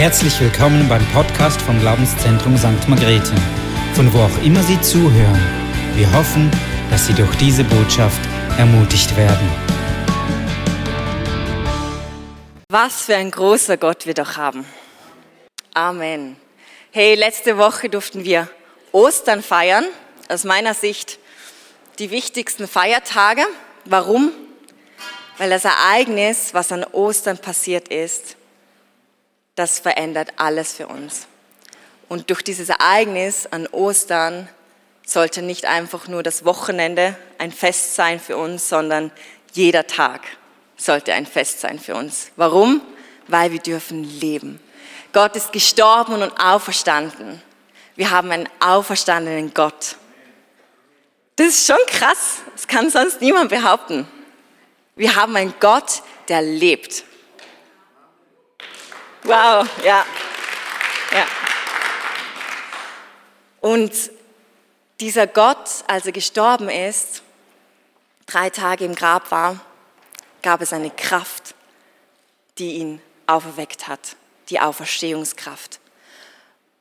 Herzlich willkommen beim Podcast vom Glaubenszentrum St. Margrethe, von wo auch immer Sie zuhören. Wir hoffen, dass Sie durch diese Botschaft ermutigt werden. Was für ein großer Gott wir doch haben. Amen. Hey, letzte Woche durften wir Ostern feiern. Aus meiner Sicht die wichtigsten Feiertage. Warum? Weil das Ereignis, was an Ostern passiert ist, das verändert alles für uns. Und durch dieses Ereignis an Ostern sollte nicht einfach nur das Wochenende ein Fest sein für uns, sondern jeder Tag sollte ein Fest sein für uns. Warum? Weil wir dürfen leben. Gott ist gestorben und auferstanden. Wir haben einen auferstandenen Gott. Das ist schon krass. Das kann sonst niemand behaupten. Wir haben einen Gott, der lebt. Wow, ja. ja. Und dieser Gott, als er gestorben ist, drei Tage im Grab war, gab es eine Kraft, die ihn auferweckt hat, die Auferstehungskraft.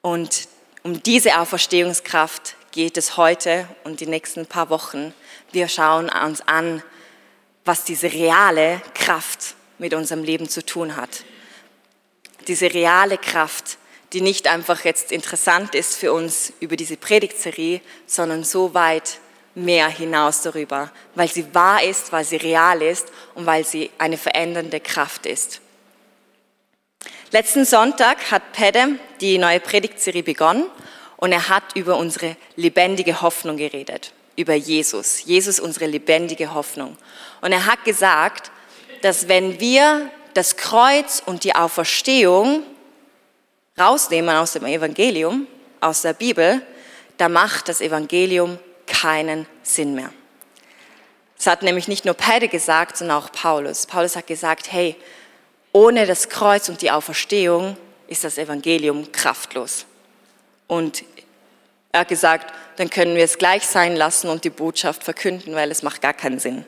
Und um diese Auferstehungskraft geht es heute und die nächsten paar Wochen. Wir schauen uns an, was diese reale Kraft mit unserem Leben zu tun hat diese reale Kraft, die nicht einfach jetzt interessant ist für uns über diese Predigtserie, sondern so weit mehr hinaus darüber, weil sie wahr ist, weil sie real ist und weil sie eine verändernde Kraft ist. Letzten Sonntag hat Pede die neue Predigtserie begonnen und er hat über unsere lebendige Hoffnung geredet, über Jesus. Jesus unsere lebendige Hoffnung. Und er hat gesagt, dass wenn wir das Kreuz und die Auferstehung rausnehmen aus dem Evangelium, aus der Bibel, da macht das Evangelium keinen Sinn mehr. Das hat nämlich nicht nur Peter gesagt, sondern auch Paulus. Paulus hat gesagt, hey, ohne das Kreuz und die Auferstehung ist das Evangelium kraftlos. Und er hat gesagt, dann können wir es gleich sein lassen und die Botschaft verkünden, weil es macht gar keinen Sinn.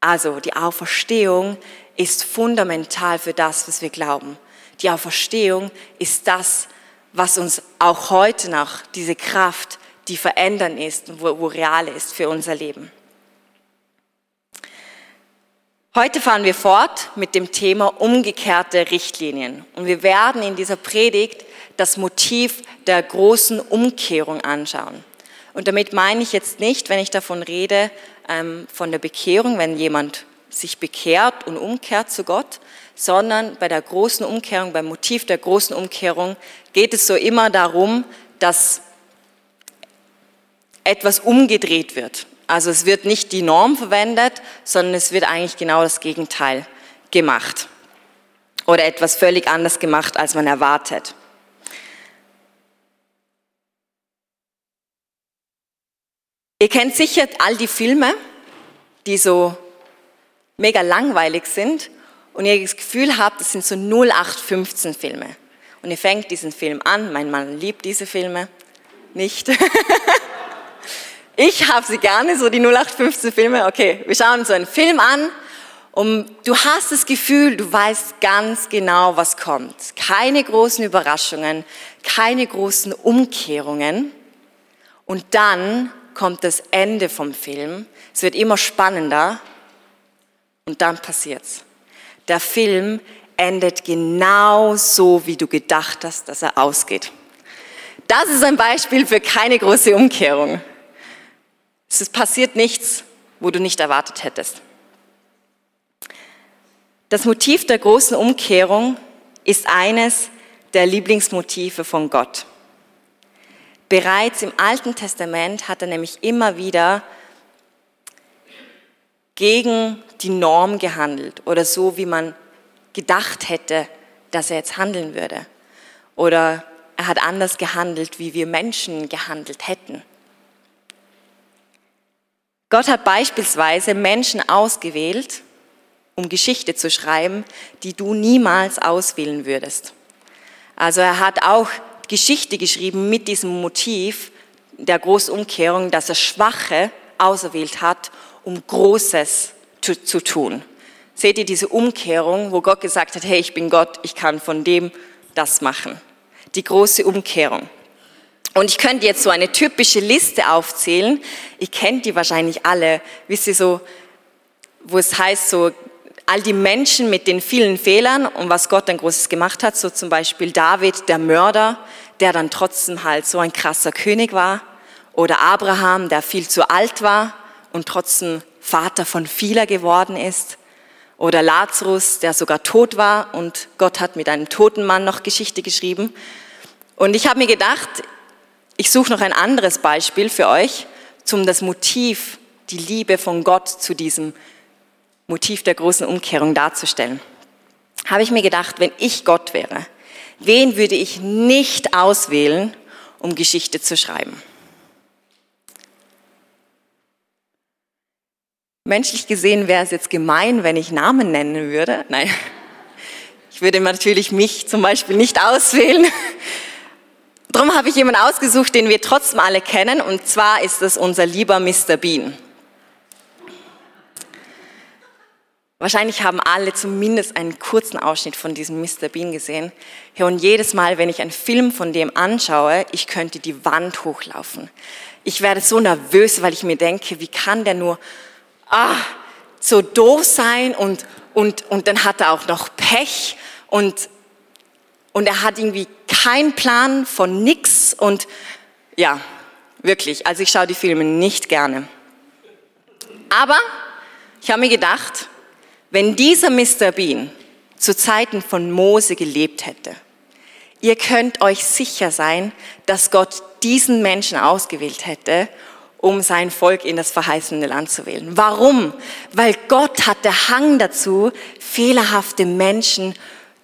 Also die Auferstehung ist fundamental für das, was wir glauben. Die Auferstehung ist das, was uns auch heute noch, diese Kraft, die verändern ist, wo, wo real ist für unser Leben. Heute fahren wir fort mit dem Thema umgekehrte Richtlinien. Und wir werden in dieser Predigt das Motiv der großen Umkehrung anschauen. Und damit meine ich jetzt nicht, wenn ich davon rede, von der Bekehrung, wenn jemand sich bekehrt und umkehrt zu Gott, sondern bei der großen Umkehrung, beim Motiv der großen Umkehrung geht es so immer darum, dass etwas umgedreht wird. Also es wird nicht die Norm verwendet, sondern es wird eigentlich genau das Gegenteil gemacht. Oder etwas völlig anders gemacht, als man erwartet. Ihr kennt sicher all die Filme, die so mega langweilig sind und ihr das Gefühl habt, das sind so 0815 Filme. Und ihr fängt diesen Film an, mein Mann liebt diese Filme nicht. ich habe sie gerne, so die 0815 Filme. Okay, wir schauen so einen Film an und du hast das Gefühl, du weißt ganz genau, was kommt. Keine großen Überraschungen, keine großen Umkehrungen. Und dann kommt das Ende vom Film. Es wird immer spannender und dann passiert's. Der Film endet genau so, wie du gedacht hast, dass er ausgeht. Das ist ein Beispiel für keine große Umkehrung. Es passiert nichts, wo du nicht erwartet hättest. Das Motiv der großen Umkehrung ist eines der Lieblingsmotive von Gott. Bereits im Alten Testament hat er nämlich immer wieder gegen die Norm gehandelt oder so, wie man gedacht hätte, dass er jetzt handeln würde. Oder er hat anders gehandelt, wie wir Menschen gehandelt hätten. Gott hat beispielsweise Menschen ausgewählt, um Geschichte zu schreiben, die du niemals auswählen würdest. Also er hat auch Geschichte geschrieben mit diesem Motiv der Großumkehrung, dass er Schwache auserwählt hat, um Großes zu, zu tun. Seht ihr diese Umkehrung, wo Gott gesagt hat, hey, ich bin Gott, ich kann von dem das machen. Die große Umkehrung. Und ich könnte jetzt so eine typische Liste aufzählen. Ihr kennt die wahrscheinlich alle. Wisst ihr so, wo es heißt so, all die Menschen mit den vielen Fehlern und was Gott dann Großes gemacht hat, so zum Beispiel David, der Mörder, der dann trotzdem halt so ein krasser König war, oder Abraham, der viel zu alt war und trotzdem Vater von vieler geworden ist, oder Lazarus, der sogar tot war und Gott hat mit einem toten Mann noch Geschichte geschrieben. Und ich habe mir gedacht, ich suche noch ein anderes Beispiel für euch, zum das Motiv, die Liebe von Gott zu diesem Motiv der großen Umkehrung darzustellen. Habe ich mir gedacht, wenn ich Gott wäre, wen würde ich nicht auswählen, um Geschichte zu schreiben? Menschlich gesehen wäre es jetzt gemein, wenn ich Namen nennen würde. Nein, ich würde natürlich mich zum Beispiel nicht auswählen, Darum habe ich jemanden ausgesucht, den wir trotzdem alle kennen, und zwar ist es unser lieber Mr. Bean. Wahrscheinlich haben alle zumindest einen kurzen Ausschnitt von diesem Mr. Bean gesehen. Und jedes Mal, wenn ich einen Film von dem anschaue, ich könnte die Wand hochlaufen. Ich werde so nervös, weil ich mir denke, wie kann der nur ah, so doof sein und, und, und dann hat er auch noch Pech und und er hat irgendwie keinen Plan von nix und ja, wirklich, also ich schaue die Filme nicht gerne. Aber ich habe mir gedacht, wenn dieser Mr. Bean zu Zeiten von Mose gelebt hätte, ihr könnt euch sicher sein, dass Gott diesen Menschen ausgewählt hätte, um sein Volk in das verheißene Land zu wählen. Warum? Weil Gott hat der Hang dazu, fehlerhafte Menschen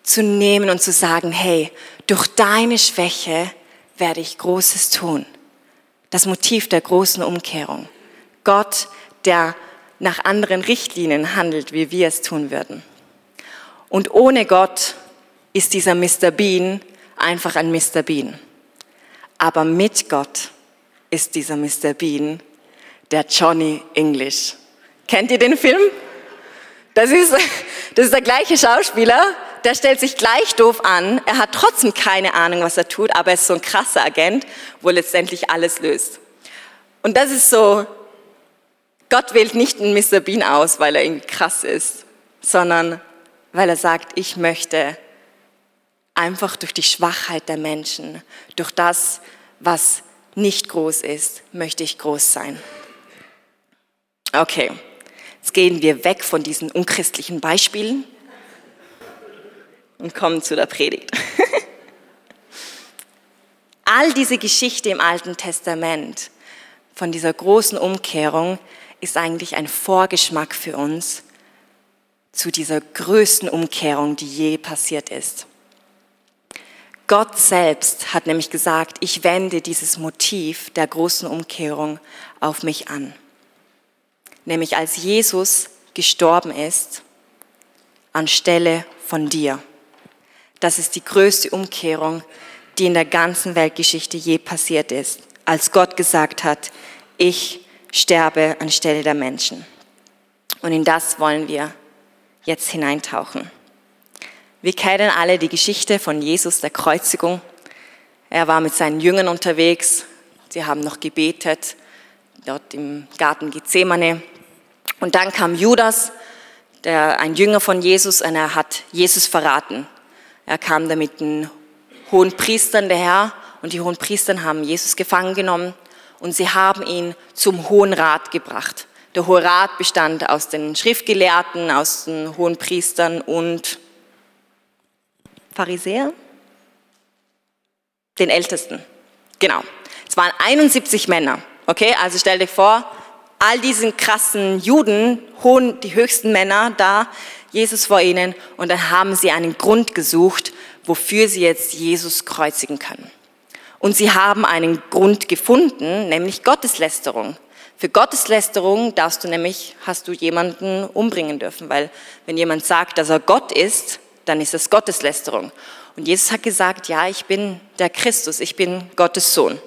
zu nehmen und zu sagen, hey, durch deine Schwäche werde ich Großes tun. Das Motiv der großen Umkehrung. Gott, der nach anderen Richtlinien handelt, wie wir es tun würden. Und ohne Gott ist dieser Mr. Bean einfach ein Mr. Bean. Aber mit Gott ist dieser Mr. Bean der Johnny English. Kennt ihr den Film? Das ist, das ist der gleiche Schauspieler, der stellt sich gleich doof an. Er hat trotzdem keine Ahnung, was er tut, aber er ist so ein krasser Agent, wo letztendlich alles löst. Und das ist so, Gott wählt nicht einen Mr. Bean aus, weil er irgendwie krass ist, sondern weil er sagt, ich möchte einfach durch die Schwachheit der Menschen, durch das, was nicht groß ist, möchte ich groß sein. Okay, jetzt gehen wir weg von diesen unchristlichen Beispielen und kommen zu der Predigt. All diese Geschichte im Alten Testament von dieser großen Umkehrung ist eigentlich ein Vorgeschmack für uns zu dieser größten Umkehrung, die je passiert ist. Gott selbst hat nämlich gesagt, ich wende dieses Motiv der großen Umkehrung auf mich an. Nämlich als Jesus gestorben ist anstelle von dir. Das ist die größte Umkehrung, die in der ganzen Weltgeschichte je passiert ist, als Gott gesagt hat, ich sterbe anstelle der Menschen. Und in das wollen wir jetzt hineintauchen. Wir kennen alle die Geschichte von Jesus, der Kreuzigung. Er war mit seinen Jüngern unterwegs. Sie haben noch gebetet, dort im Garten Gethsemane. Und dann kam Judas, der, ein Jünger von Jesus, und er hat Jesus verraten. Er kam da mit den hohen Priestern daher und die hohen Priestern haben Jesus gefangen genommen und sie haben ihn zum Hohen Rat gebracht. Der Hohe Rat bestand aus den Schriftgelehrten, aus den hohen Priestern und Pharisäern, den Ältesten. Genau. Es waren 71 Männer. Okay, also stell dir vor, all diesen krassen Juden, hohen, die höchsten Männer da, Jesus vor ihnen und dann haben sie einen Grund gesucht, wofür sie jetzt Jesus kreuzigen können. Und sie haben einen Grund gefunden, nämlich Gotteslästerung. Für Gotteslästerung darfst du nämlich, hast du jemanden umbringen dürfen, weil wenn jemand sagt, dass er Gott ist, dann ist das Gotteslästerung. Und Jesus hat gesagt, ja, ich bin der Christus, ich bin Gottes Sohn.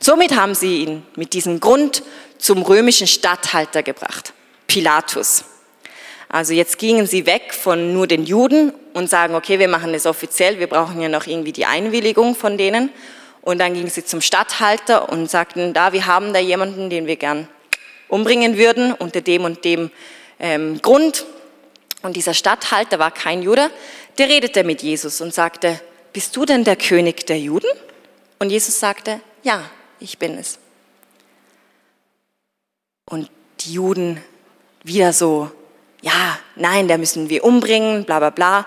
Somit haben sie ihn mit diesem Grund zum römischen Statthalter gebracht, Pilatus. Also jetzt gingen sie weg von nur den Juden und sagen, okay, wir machen das offiziell, wir brauchen ja noch irgendwie die Einwilligung von denen. Und dann gingen sie zum Statthalter und sagten, da, wir haben da jemanden, den wir gern umbringen würden, unter dem und dem ähm, Grund. Und dieser Statthalter war kein Jude, der redete mit Jesus und sagte, bist du denn der König der Juden? Und Jesus sagte, ja, ich bin es. Und die Juden wieder so, ja, nein, der müssen wir umbringen, bla bla bla.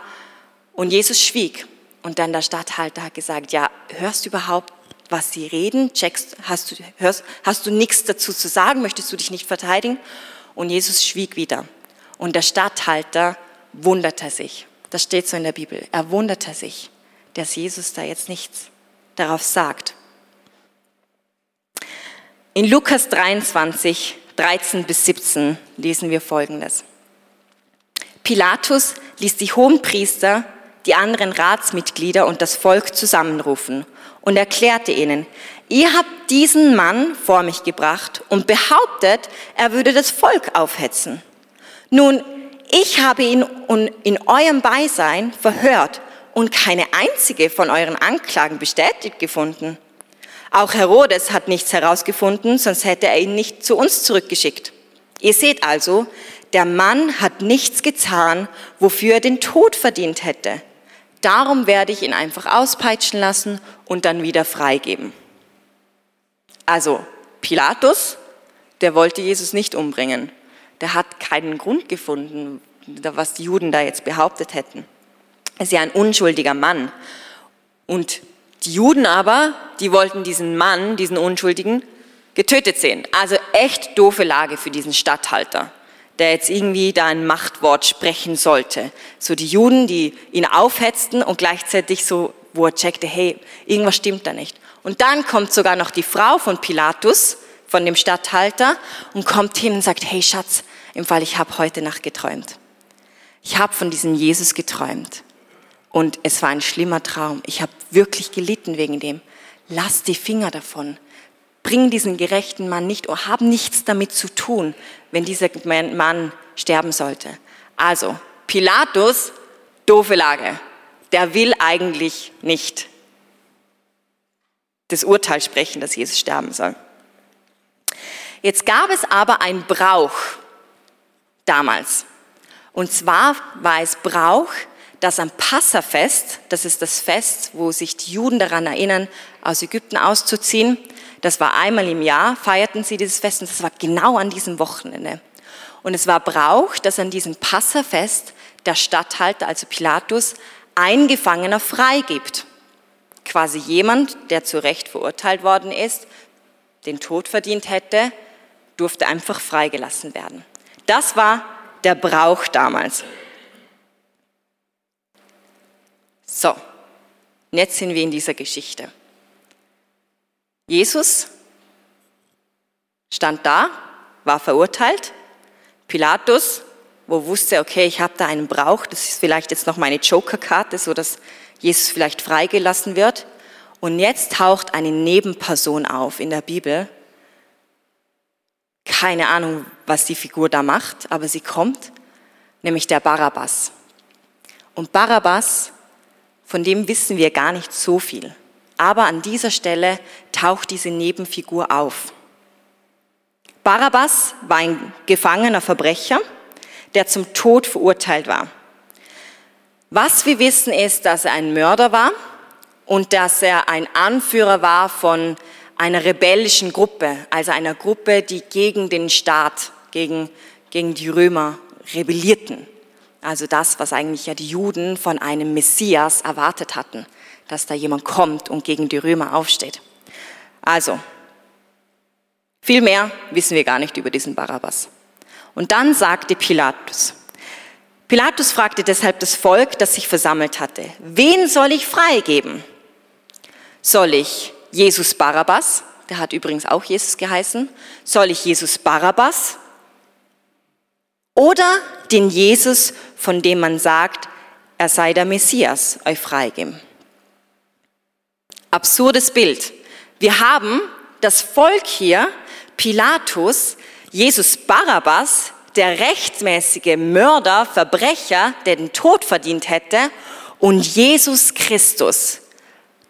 Und Jesus schwieg. Und dann der Statthalter hat gesagt, ja, hörst du überhaupt, was sie reden? Checkst, hast du, hörst, hast du nichts dazu zu sagen? Möchtest du dich nicht verteidigen? Und Jesus schwieg wieder. Und der Statthalter wunderte sich. Das steht so in der Bibel. Er wunderte sich, dass Jesus da jetzt nichts darauf sagt. In Lukas 23, 13 bis 17 lesen wir Folgendes. Pilatus ließ die Hohenpriester, die anderen Ratsmitglieder und das Volk zusammenrufen und erklärte ihnen, ihr habt diesen Mann vor mich gebracht und behauptet, er würde das Volk aufhetzen. Nun, ich habe ihn in eurem Beisein verhört und keine einzige von euren Anklagen bestätigt gefunden. Auch Herodes hat nichts herausgefunden, sonst hätte er ihn nicht zu uns zurückgeschickt. Ihr seht also, der Mann hat nichts getan, wofür er den Tod verdient hätte. Darum werde ich ihn einfach auspeitschen lassen und dann wieder freigeben. Also Pilatus, der wollte Jesus nicht umbringen. Der hat keinen Grund gefunden, was die Juden da jetzt behauptet hätten. Er ist ja ein unschuldiger Mann. Und die Juden aber, die wollten diesen Mann, diesen Unschuldigen, getötet sehen. Also echt doofe Lage für diesen Statthalter, der jetzt irgendwie da ein Machtwort sprechen sollte. So die Juden, die ihn aufhetzten und gleichzeitig so, wo er checkte, hey, irgendwas stimmt da nicht. Und dann kommt sogar noch die Frau von Pilatus, von dem Statthalter, und kommt hin und sagt, hey Schatz, im Fall, ich habe heute Nacht geträumt. Ich habe von diesem Jesus geträumt. Und es war ein schlimmer Traum. Ich habe wirklich gelitten wegen dem. Lass die Finger davon. Bring diesen gerechten Mann nicht, oder hab nichts damit zu tun, wenn dieser Mann sterben sollte. Also, Pilatus, doofe Lage. Der will eigentlich nicht das Urteil sprechen, dass Jesus sterben soll. Jetzt gab es aber einen Brauch damals. Und zwar war es Brauch, dass am Passafest, das ist das Fest, wo sich die Juden daran erinnern, aus Ägypten auszuziehen, das war einmal im Jahr, feierten sie dieses Fest und das war genau an diesem Wochenende. Und es war Brauch, dass an diesem Passafest der Statthalter, also Pilatus, ein Gefangener freigibt. Quasi jemand, der zu Recht verurteilt worden ist, den Tod verdient hätte, durfte einfach freigelassen werden. Das war der Brauch damals. So, jetzt sind wir in dieser Geschichte. Jesus stand da, war verurteilt. Pilatus, wo wusste, okay, ich habe da einen Brauch, das ist vielleicht jetzt noch meine Joker-Karte, so dass Jesus vielleicht freigelassen wird. Und jetzt taucht eine Nebenperson auf in der Bibel. Keine Ahnung, was die Figur da macht, aber sie kommt, nämlich der Barabbas. Und Barabbas von dem wissen wir gar nicht so viel. Aber an dieser Stelle taucht diese Nebenfigur auf. Barabbas war ein gefangener Verbrecher, der zum Tod verurteilt war. Was wir wissen ist, dass er ein Mörder war und dass er ein Anführer war von einer rebellischen Gruppe, also einer Gruppe, die gegen den Staat, gegen, gegen die Römer rebellierten. Also das, was eigentlich ja die Juden von einem Messias erwartet hatten, dass da jemand kommt und gegen die Römer aufsteht. Also, viel mehr wissen wir gar nicht über diesen Barabbas. Und dann sagte Pilatus, Pilatus fragte deshalb das Volk, das sich versammelt hatte, wen soll ich freigeben? Soll ich Jesus Barabbas, der hat übrigens auch Jesus geheißen, soll ich Jesus Barabbas oder den Jesus, von dem man sagt, er sei der Messias, euch freigeben. Absurdes Bild. Wir haben das Volk hier, Pilatus, Jesus Barabbas, der rechtmäßige Mörder, Verbrecher, der den Tod verdient hätte, und Jesus Christus,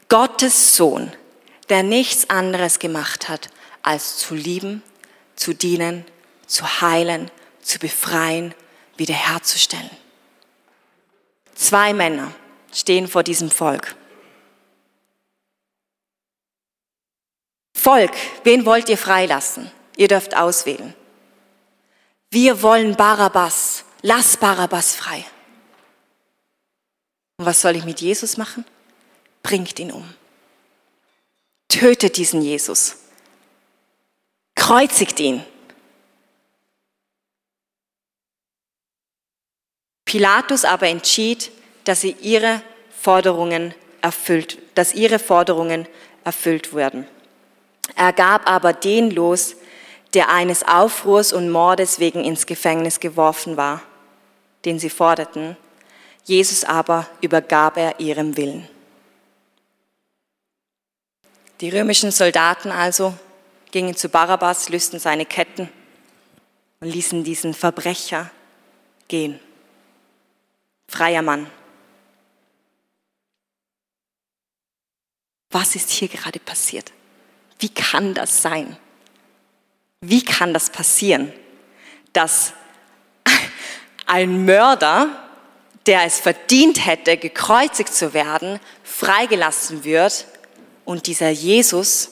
Gottes Sohn, der nichts anderes gemacht hat, als zu lieben, zu dienen, zu heilen, zu befreien, wiederherzustellen. Zwei Männer stehen vor diesem Volk. Volk, wen wollt ihr freilassen? Ihr dürft auswählen. Wir wollen Barabbas. Lass Barabbas frei. Und was soll ich mit Jesus machen? Bringt ihn um. Tötet diesen Jesus. Kreuzigt ihn. Pilatus aber entschied, dass sie ihre Forderungen erfüllt, dass ihre Forderungen erfüllt werden. Er gab aber den los, der eines Aufruhrs und Mordes wegen ins Gefängnis geworfen war, den sie forderten. Jesus aber übergab er ihrem Willen. Die römischen Soldaten also gingen zu Barabbas, lösten seine Ketten und ließen diesen Verbrecher gehen. Freier Mann. Was ist hier gerade passiert? Wie kann das sein? Wie kann das passieren, dass ein Mörder, der es verdient hätte, gekreuzigt zu werden, freigelassen wird und dieser Jesus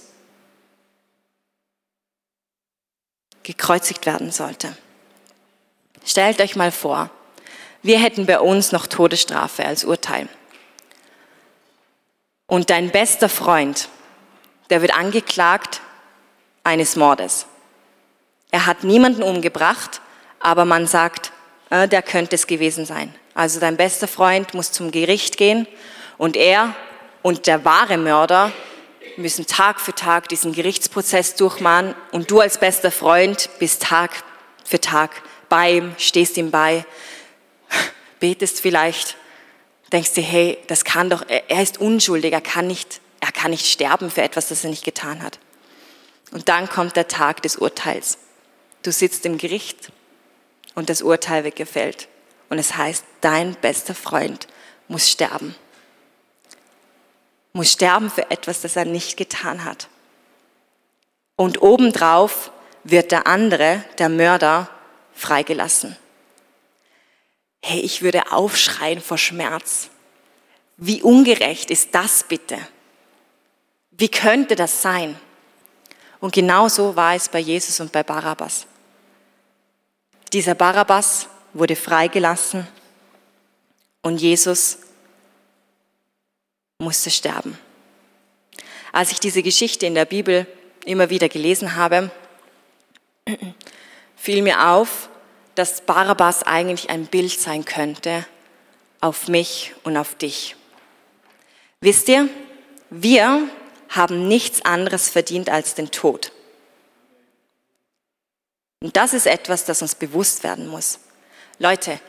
gekreuzigt werden sollte? Stellt euch mal vor, wir hätten bei uns noch Todesstrafe als Urteil. Und dein bester Freund, der wird angeklagt eines Mordes. Er hat niemanden umgebracht, aber man sagt, äh, der könnte es gewesen sein. Also dein bester Freund muss zum Gericht gehen und er und der wahre Mörder müssen Tag für Tag diesen Gerichtsprozess durchmachen und du als bester Freund bist Tag für Tag bei ihm, stehst ihm bei, betest vielleicht, denkst dir, hey, das kann doch, er ist unschuldig, er kann nicht, er kann nicht sterben für etwas, das er nicht getan hat. Und dann kommt der Tag des Urteils. Du sitzt im Gericht und das Urteil wird gefällt. Und es heißt, dein bester Freund muss sterben. Muss sterben für etwas, das er nicht getan hat. Und obendrauf wird der andere, der Mörder, freigelassen. Hey, ich würde aufschreien vor Schmerz. Wie ungerecht ist das bitte? Wie könnte das sein? Und genauso war es bei Jesus und bei Barabbas. Dieser Barabbas wurde freigelassen und Jesus musste sterben. Als ich diese Geschichte in der Bibel immer wieder gelesen habe, fiel mir auf, dass Barabbas eigentlich ein Bild sein könnte auf mich und auf dich. Wisst ihr, wir haben nichts anderes verdient als den Tod. Und das ist etwas, das uns bewusst werden muss. Leute,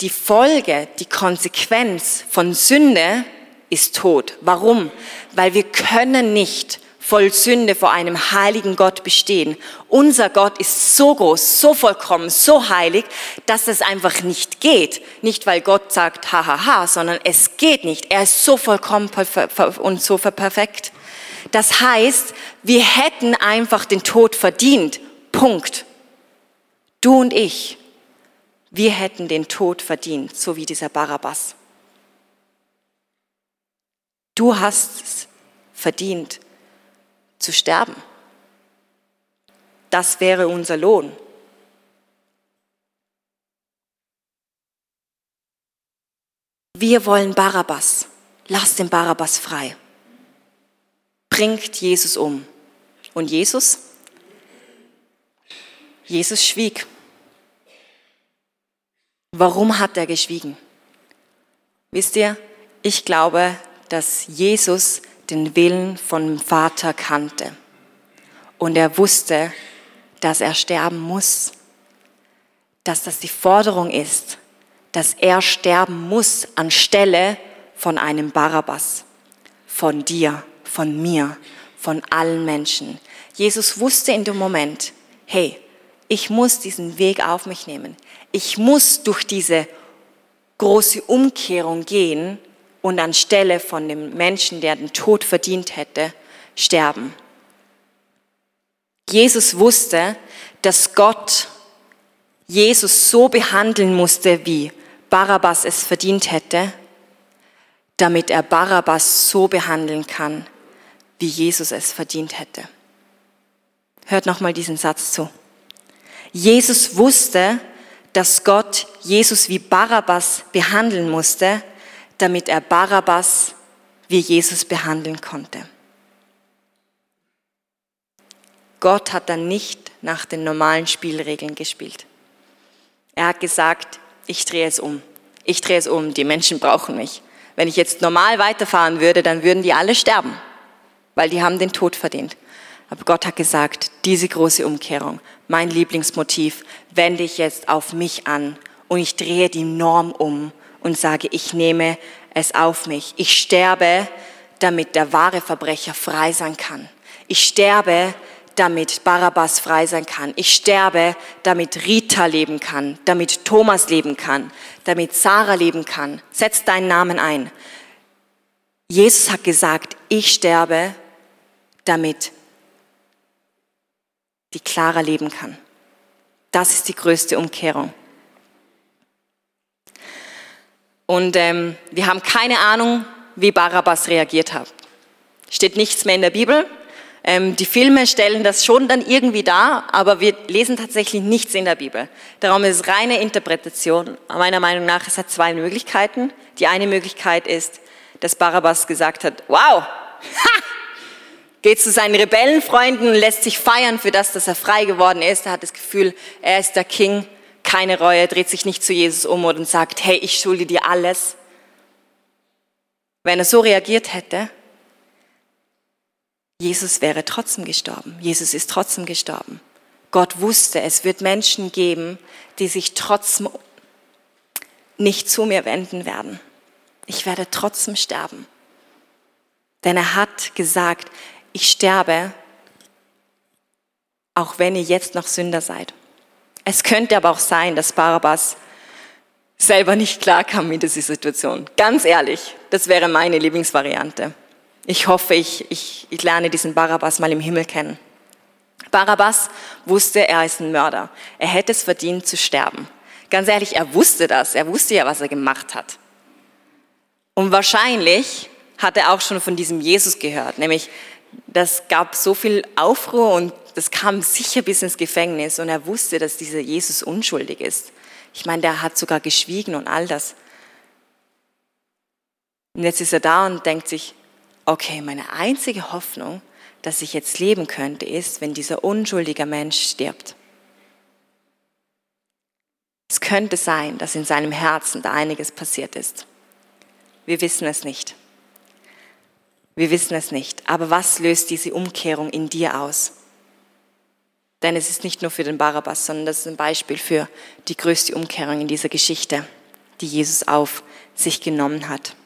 die Folge, die Konsequenz von Sünde ist Tod. Warum? Weil wir können nicht voll Sünde vor einem heiligen Gott bestehen. Unser Gott ist so groß, so vollkommen, so heilig, dass es einfach nicht geht. Nicht, weil Gott sagt, hahaha, ha, ha, sondern es geht nicht. Er ist so vollkommen und so perfekt. Das heißt, wir hätten einfach den Tod verdient. Punkt. Du und ich, wir hätten den Tod verdient, so wie dieser Barabbas. Du hast es verdient zu sterben. Das wäre unser Lohn. Wir wollen Barabbas. Lass den Barabbas frei. Bringt Jesus um. Und Jesus? Jesus schwieg. Warum hat er geschwiegen? Wisst ihr, ich glaube, dass Jesus den Willen vom Vater kannte und er wusste, dass er sterben muss, dass das die Forderung ist, dass er sterben muss anstelle von einem Barabbas, von dir, von mir, von allen Menschen. Jesus wusste in dem Moment, hey, ich muss diesen Weg auf mich nehmen. Ich muss durch diese große Umkehrung gehen und anstelle von dem Menschen, der den Tod verdient hätte, sterben. Jesus wusste, dass Gott Jesus so behandeln musste, wie Barabbas es verdient hätte, damit er Barabbas so behandeln kann, wie Jesus es verdient hätte. Hört nochmal diesen Satz zu. Jesus wusste, dass Gott Jesus wie Barabbas behandeln musste, damit er Barabbas wie Jesus behandeln konnte. Gott hat dann nicht nach den normalen Spielregeln gespielt. Er hat gesagt, ich drehe es um. Ich drehe es um, die Menschen brauchen mich. Wenn ich jetzt normal weiterfahren würde, dann würden die alle sterben, weil die haben den Tod verdient. Aber Gott hat gesagt, diese große Umkehrung, mein Lieblingsmotiv, wende ich jetzt auf mich an und ich drehe die Norm um und sage, ich nehme es auf mich. Ich sterbe, damit der wahre Verbrecher frei sein kann. Ich sterbe, damit Barabbas frei sein kann. Ich sterbe, damit Rita leben kann, damit Thomas leben kann, damit Sarah leben kann. Setz deinen Namen ein. Jesus hat gesagt, ich sterbe, damit die Clara leben kann. Das ist die größte Umkehrung. Und ähm, wir haben keine Ahnung, wie Barabbas reagiert hat. Steht nichts mehr in der Bibel. Ähm, die Filme stellen das schon dann irgendwie dar, aber wir lesen tatsächlich nichts in der Bibel. Darum ist es reine Interpretation. Meiner Meinung nach, es hat zwei Möglichkeiten. Die eine Möglichkeit ist, dass Barabbas gesagt hat, wow, ha, geht zu seinen Rebellenfreunden und lässt sich feiern für das, dass er frei geworden ist. Er hat das Gefühl, er ist der King, keine Reue, dreht sich nicht zu Jesus um und sagt, hey, ich schulde dir alles. Wenn er so reagiert hätte, Jesus wäre trotzdem gestorben. Jesus ist trotzdem gestorben. Gott wusste, es wird Menschen geben, die sich trotzdem nicht zu mir wenden werden. Ich werde trotzdem sterben. Denn er hat gesagt, ich sterbe, auch wenn ihr jetzt noch Sünder seid. Es könnte aber auch sein, dass Barabbas selber nicht klarkam mit dieser Situation. Ganz ehrlich, das wäre meine Lieblingsvariante. Ich hoffe, ich, ich, ich lerne diesen Barabbas mal im Himmel kennen. Barabbas wusste, er ist ein Mörder. Er hätte es verdient zu sterben. Ganz ehrlich, er wusste das. Er wusste ja, was er gemacht hat. Und wahrscheinlich hat er auch schon von diesem Jesus gehört, nämlich das gab so viel Aufruhr und das kam sicher bis ins Gefängnis und er wusste, dass dieser Jesus unschuldig ist. Ich meine, der hat sogar geschwiegen und all das. Und jetzt ist er da und denkt sich, okay, meine einzige Hoffnung, dass ich jetzt leben könnte, ist, wenn dieser unschuldige Mensch stirbt. Es könnte sein, dass in seinem Herzen da einiges passiert ist. Wir wissen es nicht. Wir wissen es nicht. Aber was löst diese Umkehrung in dir aus? Denn es ist nicht nur für den Barabbas, sondern das ist ein Beispiel für die größte Umkehrung in dieser Geschichte, die Jesus auf sich genommen hat.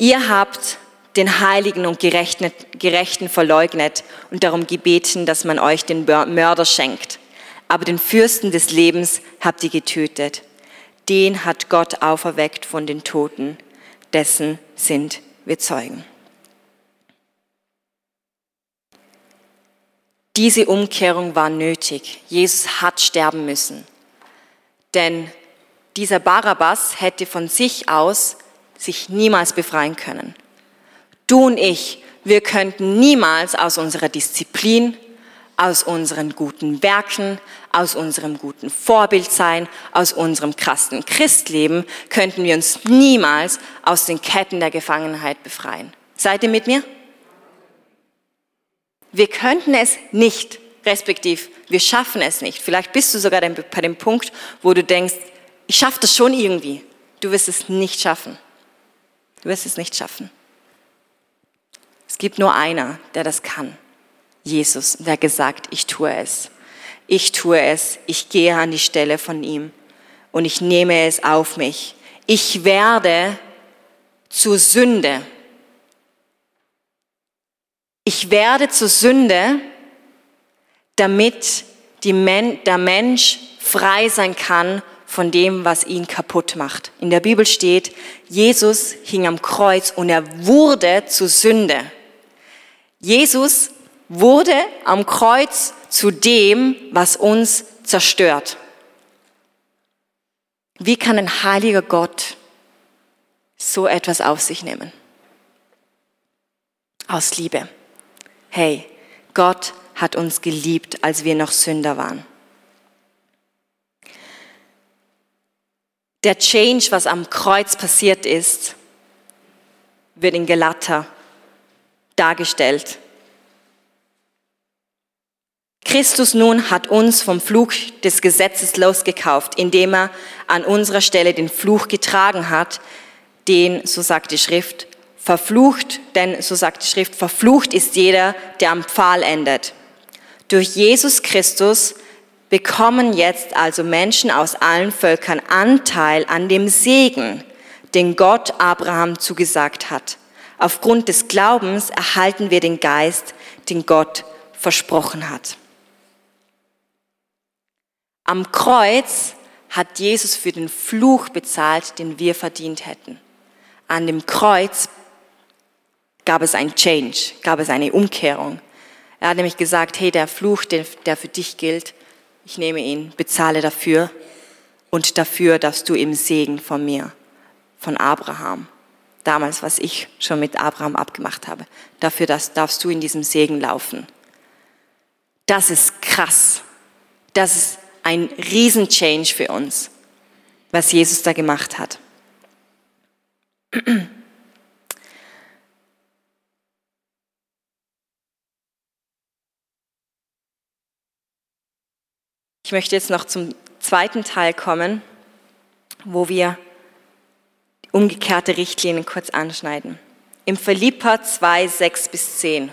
Ihr habt den Heiligen und Gerechten verleugnet und darum gebeten, dass man euch den Mörder schenkt. Aber den Fürsten des Lebens habt ihr getötet. Den hat Gott auferweckt von den Toten dessen sind wir Zeugen. Diese Umkehrung war nötig. Jesus hat sterben müssen. Denn dieser Barabbas hätte von sich aus sich niemals befreien können. Du und ich, wir könnten niemals aus unserer Disziplin, aus unseren guten Werken, aus unserem guten Vorbild sein, aus unserem krassen Christleben, könnten wir uns niemals aus den Ketten der Gefangenheit befreien. Seid ihr mit mir? Wir könnten es nicht, respektiv, wir schaffen es nicht. Vielleicht bist du sogar bei dem Punkt, wo du denkst, ich schaffe das schon irgendwie. Du wirst es nicht schaffen. Du wirst es nicht schaffen. Es gibt nur einer, der das kann. Jesus, der gesagt, ich tue es. Ich tue es. Ich gehe an die Stelle von ihm und ich nehme es auf mich. Ich werde zur Sünde. Ich werde zur Sünde, damit Men der Mensch frei sein kann von dem, was ihn kaputt macht. In der Bibel steht, Jesus hing am Kreuz und er wurde zu Sünde. Jesus wurde am Kreuz zu dem, was uns zerstört. Wie kann ein heiliger Gott so etwas auf sich nehmen? Aus Liebe. Hey, Gott hat uns geliebt, als wir noch Sünder waren. Der Change, was am Kreuz passiert ist, wird in Galater dargestellt. Christus nun hat uns vom Fluch des Gesetzes losgekauft, indem er an unserer Stelle den Fluch getragen hat, den, so sagt die Schrift, verflucht, denn, so sagt die Schrift, verflucht ist jeder, der am Pfahl endet. Durch Jesus Christus bekommen jetzt also Menschen aus allen Völkern Anteil an dem Segen, den Gott Abraham zugesagt hat. Aufgrund des Glaubens erhalten wir den Geist, den Gott versprochen hat. Am Kreuz hat Jesus für den Fluch bezahlt, den wir verdient hätten. An dem Kreuz gab es ein Change, gab es eine Umkehrung. Er hat nämlich gesagt, hey, der Fluch, der für dich gilt, ich nehme ihn, bezahle dafür und dafür darfst du im Segen von mir, von Abraham, damals, was ich schon mit Abraham abgemacht habe, dafür darfst du in diesem Segen laufen. Das ist krass. Das ist ein Riesenchange für uns, was Jesus da gemacht hat. Ich möchte jetzt noch zum zweiten Teil kommen, wo wir umgekehrte Richtlinien kurz anschneiden. Im Philippa 2, 6 bis 10.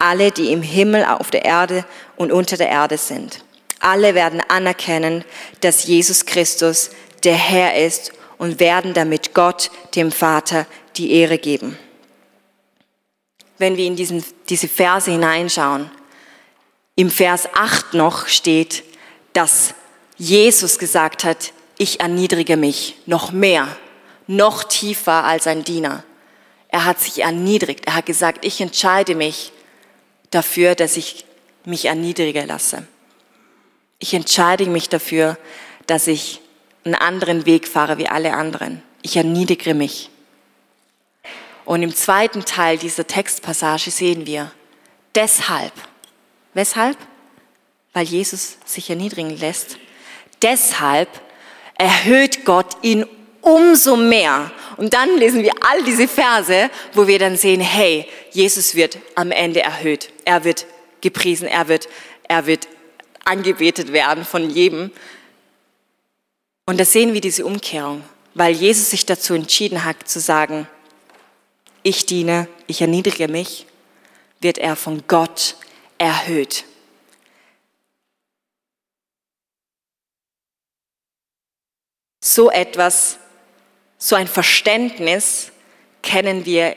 Alle, die im Himmel, auf der Erde und unter der Erde sind. Alle werden anerkennen, dass Jesus Christus der Herr ist und werden damit Gott, dem Vater, die Ehre geben. Wenn wir in diesen, diese Verse hineinschauen, im Vers 8 noch steht, dass Jesus gesagt hat, ich erniedrige mich noch mehr, noch tiefer als ein Diener. Er hat sich erniedrigt. Er hat gesagt, ich entscheide mich dafür, dass ich mich erniedrige lasse. Ich entscheide mich dafür, dass ich einen anderen Weg fahre wie alle anderen. Ich erniedrige mich. Und im zweiten Teil dieser Textpassage sehen wir, deshalb, weshalb? Weil Jesus sich erniedrigen lässt. Deshalb erhöht Gott ihn umso mehr. Und dann lesen wir all diese Verse, wo wir dann sehen, hey, Jesus wird am Ende erhöht. Er wird gepriesen, er wird, er wird angebetet werden von jedem. Und da sehen wir diese Umkehrung, weil Jesus sich dazu entschieden hat zu sagen, ich diene, ich erniedrige mich, wird er von Gott erhöht. So etwas so ein Verständnis kennen wir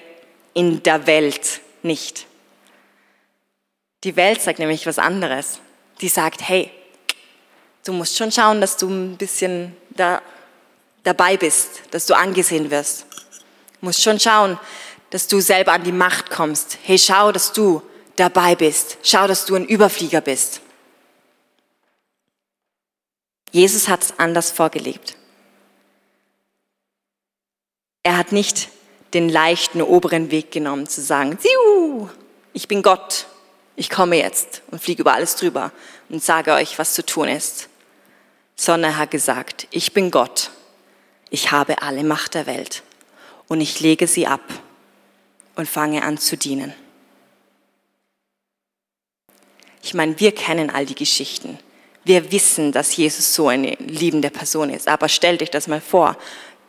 in der Welt nicht. Die Welt sagt nämlich was anderes. Die sagt, hey, du musst schon schauen, dass du ein bisschen da, dabei bist, dass du angesehen wirst. Du musst schon schauen, dass du selber an die Macht kommst. Hey, schau, dass du dabei bist. Schau, dass du ein Überflieger bist. Jesus hat es anders vorgelebt. Er hat nicht den leichten oberen Weg genommen, zu sagen, ich bin Gott, ich komme jetzt und fliege über alles drüber und sage euch, was zu tun ist, sondern er hat gesagt, ich bin Gott, ich habe alle Macht der Welt und ich lege sie ab und fange an zu dienen. Ich meine, wir kennen all die Geschichten. Wir wissen, dass Jesus so eine liebende Person ist. Aber stellt euch das mal vor.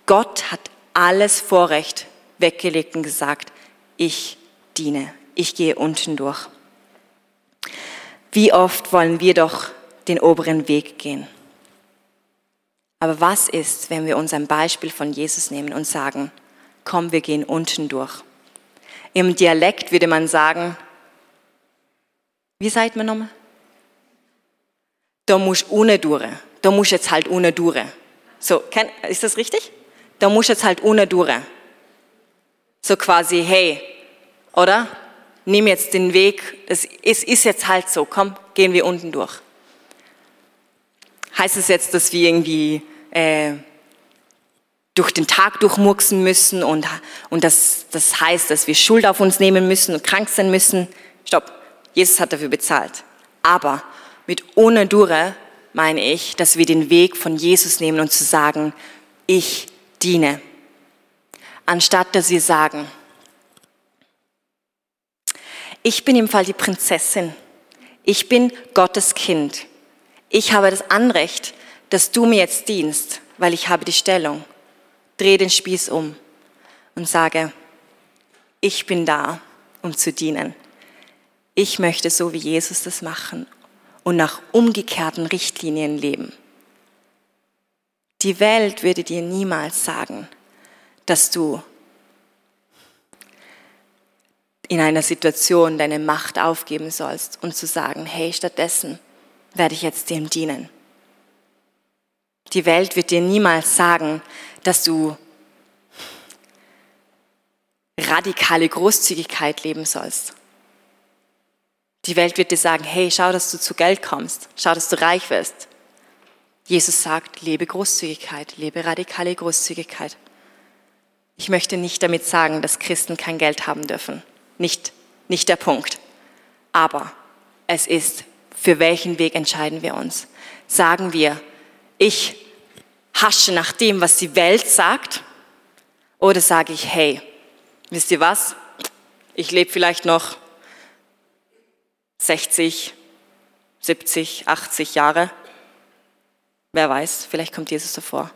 Gott hat alles Vorrecht weggelegt und gesagt, ich diene, ich gehe unten durch. Wie oft wollen wir doch den oberen Weg gehen? Aber was ist, wenn wir uns ein Beispiel von Jesus nehmen und sagen, komm, wir gehen unten durch? Im Dialekt würde man sagen, wie seid man nochmal? Da musst ohne durch. Da musst jetzt halt ohne durch. So, ist das richtig? Da musst jetzt halt ohne durch. So quasi, hey, oder? Nimm jetzt den Weg, es ist, jetzt halt so, komm, gehen wir unten durch. Heißt es jetzt, dass wir irgendwie äh, durch den Tag durchmurksen müssen und, und das, das heißt, dass wir Schuld auf uns nehmen müssen und krank sein müssen? Stopp, Jesus hat dafür bezahlt. Aber mit ohne Dure meine ich, dass wir den Weg von Jesus nehmen und zu sagen, ich diene anstatt dass wir sagen, ich bin im Fall die Prinzessin, ich bin Gottes Kind, ich habe das Anrecht, dass du mir jetzt dienst, weil ich habe die Stellung. Dreh den Spieß um und sage, ich bin da, um zu dienen. Ich möchte so wie Jesus das machen und nach umgekehrten Richtlinien leben. Die Welt würde dir niemals sagen, dass du in einer Situation deine Macht aufgeben sollst und zu sagen, hey, stattdessen werde ich jetzt dem dienen. Die Welt wird dir niemals sagen, dass du radikale Großzügigkeit leben sollst. Die Welt wird dir sagen, hey, schau, dass du zu Geld kommst, schau, dass du reich wirst. Jesus sagt, lebe Großzügigkeit, lebe radikale Großzügigkeit. Ich möchte nicht damit sagen, dass Christen kein Geld haben dürfen. Nicht, nicht der Punkt. Aber es ist, für welchen Weg entscheiden wir uns? Sagen wir, ich hasche nach dem, was die Welt sagt? Oder sage ich, hey, wisst ihr was? Ich lebe vielleicht noch 60, 70, 80 Jahre. Wer weiß, vielleicht kommt Jesus davor.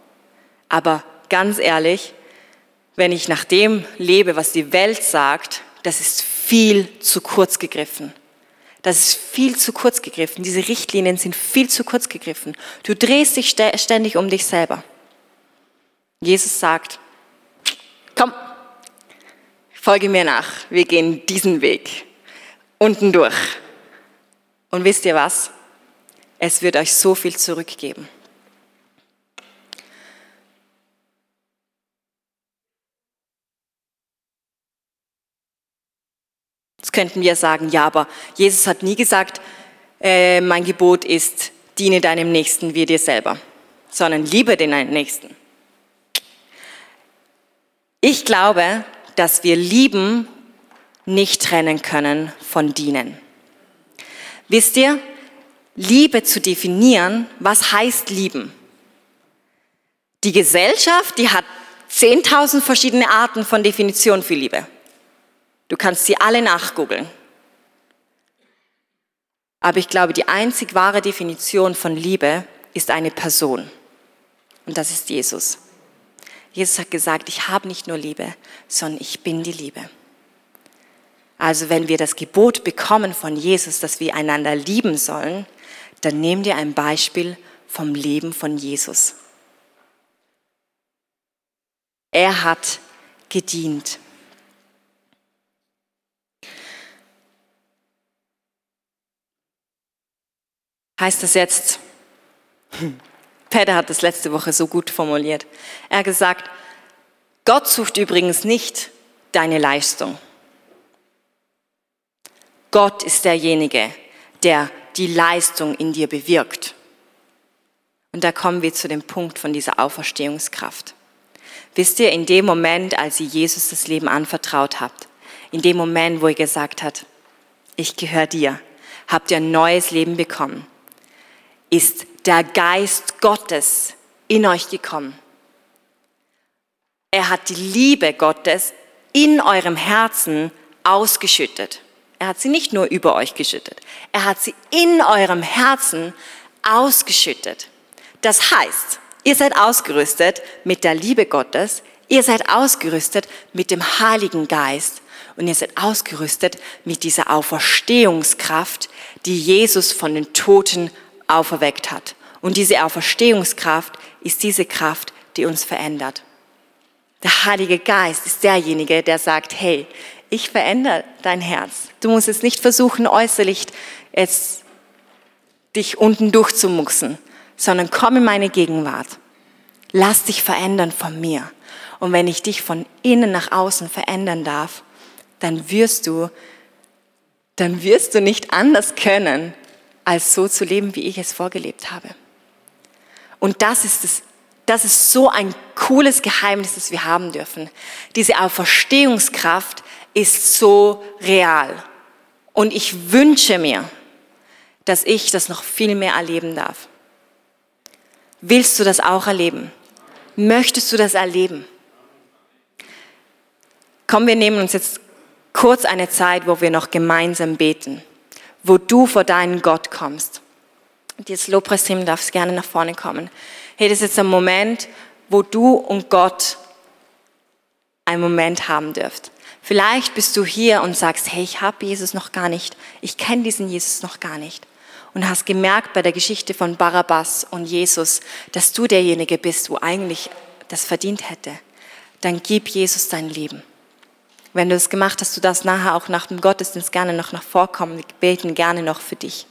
Aber ganz ehrlich, wenn ich nach dem lebe, was die Welt sagt, das ist viel zu kurz gegriffen. Das ist viel zu kurz gegriffen. Diese Richtlinien sind viel zu kurz gegriffen. Du drehst dich ständig um dich selber. Jesus sagt, komm, folge mir nach. Wir gehen diesen Weg. Unten durch. Und wisst ihr was? Es wird euch so viel zurückgeben. Jetzt könnten wir sagen, ja, aber Jesus hat nie gesagt, äh, mein Gebot ist, diene deinem Nächsten wie dir selber, sondern liebe den Nächsten. Ich glaube, dass wir lieben nicht trennen können von dienen. Wisst ihr, Liebe zu definieren, was heißt lieben? Die Gesellschaft, die hat 10.000 verschiedene Arten von Definition für Liebe. Du kannst sie alle nachgoogeln. Aber ich glaube, die einzig wahre Definition von Liebe ist eine Person. Und das ist Jesus. Jesus hat gesagt, ich habe nicht nur Liebe, sondern ich bin die Liebe. Also wenn wir das Gebot bekommen von Jesus, dass wir einander lieben sollen, dann nehmen wir ein Beispiel vom Leben von Jesus. Er hat gedient. Heißt das jetzt, Peter hat das letzte Woche so gut formuliert. Er hat gesagt, Gott sucht übrigens nicht deine Leistung. Gott ist derjenige, der die Leistung in dir bewirkt. Und da kommen wir zu dem Punkt von dieser Auferstehungskraft. Wisst ihr, in dem Moment, als ihr Jesus das Leben anvertraut habt, in dem Moment, wo ihr gesagt habt, ich gehöre dir, habt ihr ein neues Leben bekommen, ist der Geist Gottes in euch gekommen. Er hat die Liebe Gottes in eurem Herzen ausgeschüttet. Er hat sie nicht nur über euch geschüttet, er hat sie in eurem Herzen ausgeschüttet. Das heißt, ihr seid ausgerüstet mit der Liebe Gottes, ihr seid ausgerüstet mit dem Heiligen Geist und ihr seid ausgerüstet mit dieser Auferstehungskraft, die Jesus von den Toten auferweckt hat. Und diese Auferstehungskraft ist diese Kraft, die uns verändert. Der Heilige Geist ist derjenige, der sagt, hey, ich verändere dein Herz. Du musst es nicht versuchen, äußerlich jetzt dich unten durchzumuxen, sondern komm in meine Gegenwart. Lass dich verändern von mir. Und wenn ich dich von innen nach außen verändern darf, dann wirst du, dann wirst du nicht anders können, als so zu leben, wie ich es vorgelebt habe. Und das ist es, das ist so ein cooles Geheimnis, das wir haben dürfen. Diese Auferstehungskraft ist so real. Und ich wünsche mir, dass ich das noch viel mehr erleben darf. Willst du das auch erleben? Möchtest du das erleben? Komm, wir nehmen uns jetzt kurz eine Zeit, wo wir noch gemeinsam beten, wo du vor deinen Gott kommst. Und jetzt Lobpreisteam darfst gerne nach vorne kommen. Hey, das ist jetzt ein Moment, wo du und Gott einen Moment haben dürft. Vielleicht bist du hier und sagst, hey, ich habe Jesus noch gar nicht, ich kenne diesen Jesus noch gar nicht. Und hast gemerkt bei der Geschichte von Barabbas und Jesus, dass du derjenige bist, wo eigentlich das verdient hätte. Dann gib Jesus dein Leben. Wenn du es gemacht hast, du darfst nachher auch nach dem Gottesdienst gerne noch nach vorkommen. Wir beten gerne noch für dich.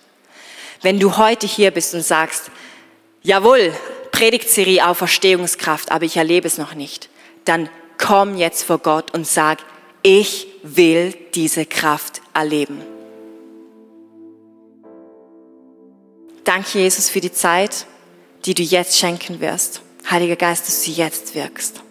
Wenn du heute hier bist und sagst, jawohl, Predigtserie Auferstehungskraft, aber ich erlebe es noch nicht, dann komm jetzt vor Gott und sag, ich will diese Kraft erleben. Danke, Jesus, für die Zeit, die du jetzt schenken wirst. Heiliger Geist, dass du jetzt wirkst.